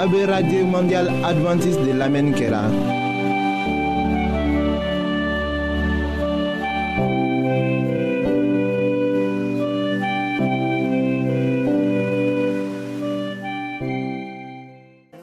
A bɛ radio mondial adventiste de lamɛnni kɛra.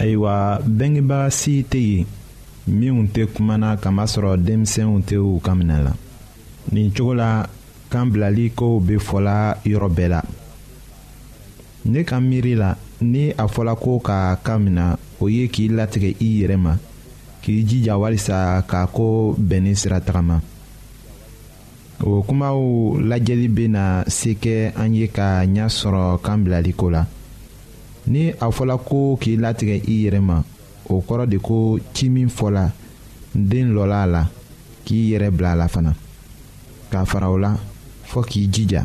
ayiwa bengebaa si tɛ yen minnu tɛ kuma na kamasɔrɔ denmisɛnw tɛ u ka minɛ la nin cogo la kan bilali kow bɛ fɔla yɔrɔ bɛɛ la. ne ka miiri la ni a fɔla ko ka kan minɛ o ye k'i latigɛ i yɛrɛ ma k'i jija walisa k'a ko bɛnni sira tagama o kumaw lajɛli bɛna se kɛ an ye ka ɲɛ sɔrɔ kan bilali ko la ni a fɔla ko k'i latigɛ i yɛrɛ ma o kɔrɔ de ko ci min fɔla den lɔla a la k'i yɛrɛ bila a la fana k'a fara o la fɔ k'i jija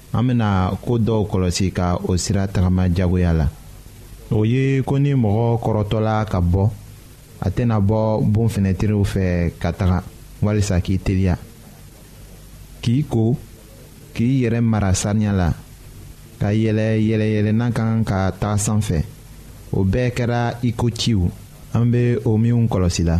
an bena koo dɔw kɔlɔsi ka o sira tagama jagoya la o ye ko ni mɔgɔ kɔrɔtɔla ka bɔ a tɛna bɔ bon fɛnɛtiriw fɛ ka taga walisa k'i teliya k'i ko k'i yɛrɛ mara saniya la ka yɛlɛ yɛlɛyɛlɛnna ka kan ka taga sanfɛ o bɛɛ kɛra i ko ciw an bɛ o minw kɔlɔsi la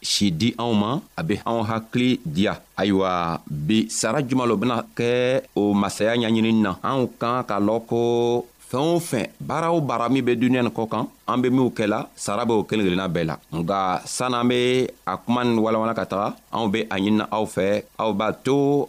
si di anw ma a be anw hakili diya ayiwa bi sara juman lo bena kɛ o masaya ɲaɲinin na anw kan k'a lɔn ko fɛɛn o fɛn baara o baara min be duniɲa nin kɔ kan an be minw kɛla sara be o kelen kelenna bɛɛ la nka san'an be a kuma nin walawala ka taga anw be a ɲinina aw fɛ aw b'a to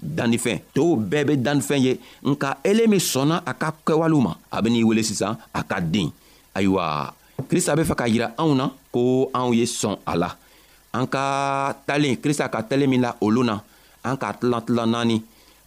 dannifɛn tow bɛɛ bɛ dannifɛn ye nka ele min sɔnna a ka kɛwalew ma a bɛ n'i wele sisan a ka den ayiwa krista bɛ fɛ ka yira anw na ko anw ye sɔn a la an ka talen krista ka talen min la olu na an k'a tilan tilan naani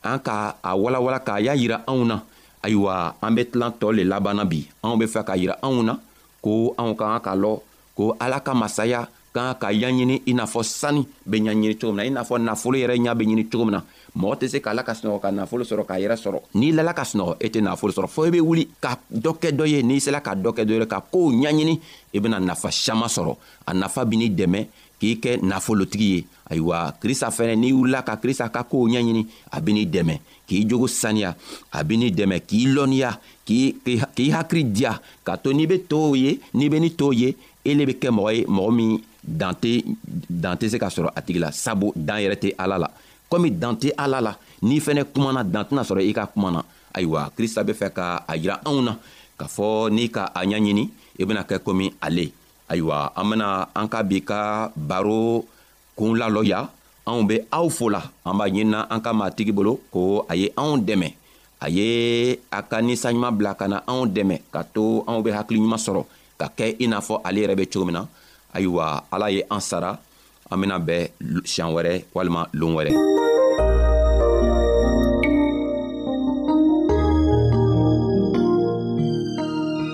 an ka a walawala k'a y'a yira anw na ayiwa an bɛ tilan tɔ le labanna bi anw bɛ fɛ ka yira anw na ko anw ka kan ka lɔ ko ala ka masaya kan ka ya ɲini i n'a fɔ sani bɛ ɲa ɲini cogo min na i n'a fɔ nafolo yɛrɛ ɲa bɛ ɲini cogo min na mɔgɔ tɛ se k'ala ka sunɔgɔ ka nafolo sɔrɔ k'a yɛrɛ sɔrɔ n'i lala ka sunɔgɔ e tɛ nafolo sɔrɔ fɔɔ i bɛ wuli ka dɔ kɛ dɔ ye n'i sela ka dɔ kɛ dɔ ye ka kow ɲaɲini i bɛna nafa siaman sɔrɔ a nafa bɛ n'i dɛmɛ k'i kɛ nafolotigi ye ayiwa krista fɛnɛ n'i wulila ka krista ka kow ɲɛɲini a bɛ n'i dɛmɛ k'i jogo saniya a bɛ ni dɛmɛ k'i lɔnniya k'i hakili diya k'a to n'i bɛ tow ye n'i bɛ ni tow ye e le bɛ kɛ mɔgɔ ye mɔgɔ min dan tɛ dan tɛ se ka sɔrɔ a tigi la sabu dan yɛrɛ tɛ ala la komi dan tɛ ala la n'i fɛnɛ kumana dan tɛna sɔrɔ i ka kuma na ayiwa krista bɛ fɛ ka a yira anw na k'a fɔ n'i ka a ɲɛɲini i bɛna kɛ komi ale ayiwa an bɛna an ka bi ka baro k'u lalɔya anw be aw fo la an b'a ɲinina an ka matigi bolo ko a ye anw dɛmɛ a ye a ka ninsanɲuman bila ka na anw dɛmɛ ka to anw be hakiliɲuman sɔrɔ ka kɛ i n'a fɔ ale yɛrɛ be cogo min na ayiwa ala ye an sara an bena bɛɛ siɲan wɛrɛ walima loon wɛrɛ